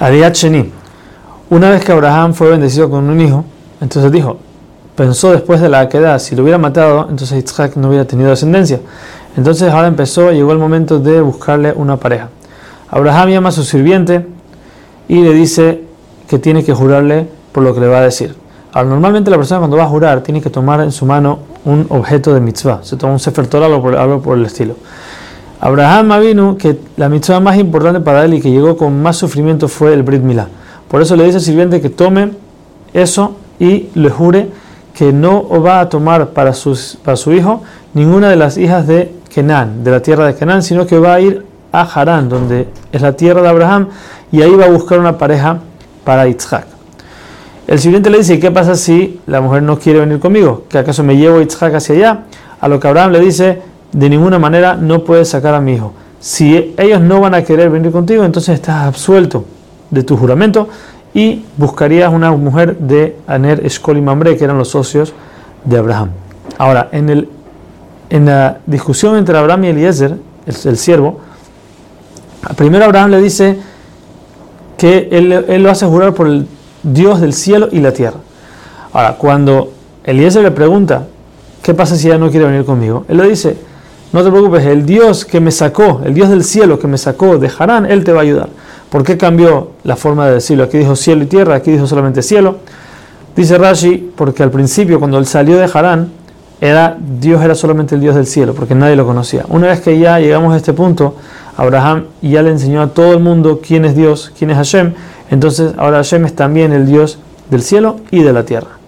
Ariat. Una vez que Abraham fue bendecido con un hijo, entonces dijo, pensó después de la queda, si lo hubiera matado, entonces Isaac no hubiera tenido descendencia. Entonces ahora empezó, llegó el momento de buscarle una pareja. Abraham llama a su sirviente y le dice que tiene que jurarle por lo que le va a decir. Ahora, normalmente la persona cuando va a jurar tiene que tomar en su mano un objeto de mitzvah, se toma un sefer Torah o algo por el estilo. Abraham vino que la mitzvah más importante para él y que llegó con más sufrimiento fue el Brit Milá. Por eso le dice al sirviente que tome eso y le jure que no va a tomar para, su hijo ninguna de las hijas de Kenan, de la tierra de Kenan, sino que va a ir a Harán, donde es la tierra de Abraham, y ahí va a buscar una pareja para Yitzhak. El sirviente le dice, ¿qué pasa si la mujer no quiere venir conmigo? ¿Que acaso me llevo Yitzhak hacia allá? A lo que Abraham le dice, de ninguna manera no puedes sacar a mi hijo. Si ellos no van a querer venir contigo, entonces estás absuelto de tu juramento y buscarías una mujer de Aner, Eshkol y Mamre, que eran los socios de Abraham. Ahora, en, el, en la discusión entre Abraham y Eliezer, el, siervo, primero Abraham le dice que él, él, lo hace jurar por el Dios del cielo y la tierra. Ahora, cuando Eliezer le pregunta, ¿qué pasa si ella no quiere venir conmigo? Él le dice, no te preocupes, el Dios que me sacó, el Dios del cielo que me sacó de Harán, Él te va a ayudar. ¿Por qué cambió la forma de decirlo? Aquí dijo cielo y tierra, aquí dijo solamente cielo. Dice Rashi, porque al principio cuando él salió de Harán, era, Dios era solamente el Dios del cielo, porque nadie lo conocía. Una vez que ya llegamos a este punto, Abraham ya le enseñó a todo el mundo quién es Dios, quién es Hashem, entonces ahora Hashem es también el Dios del cielo y de la tierra.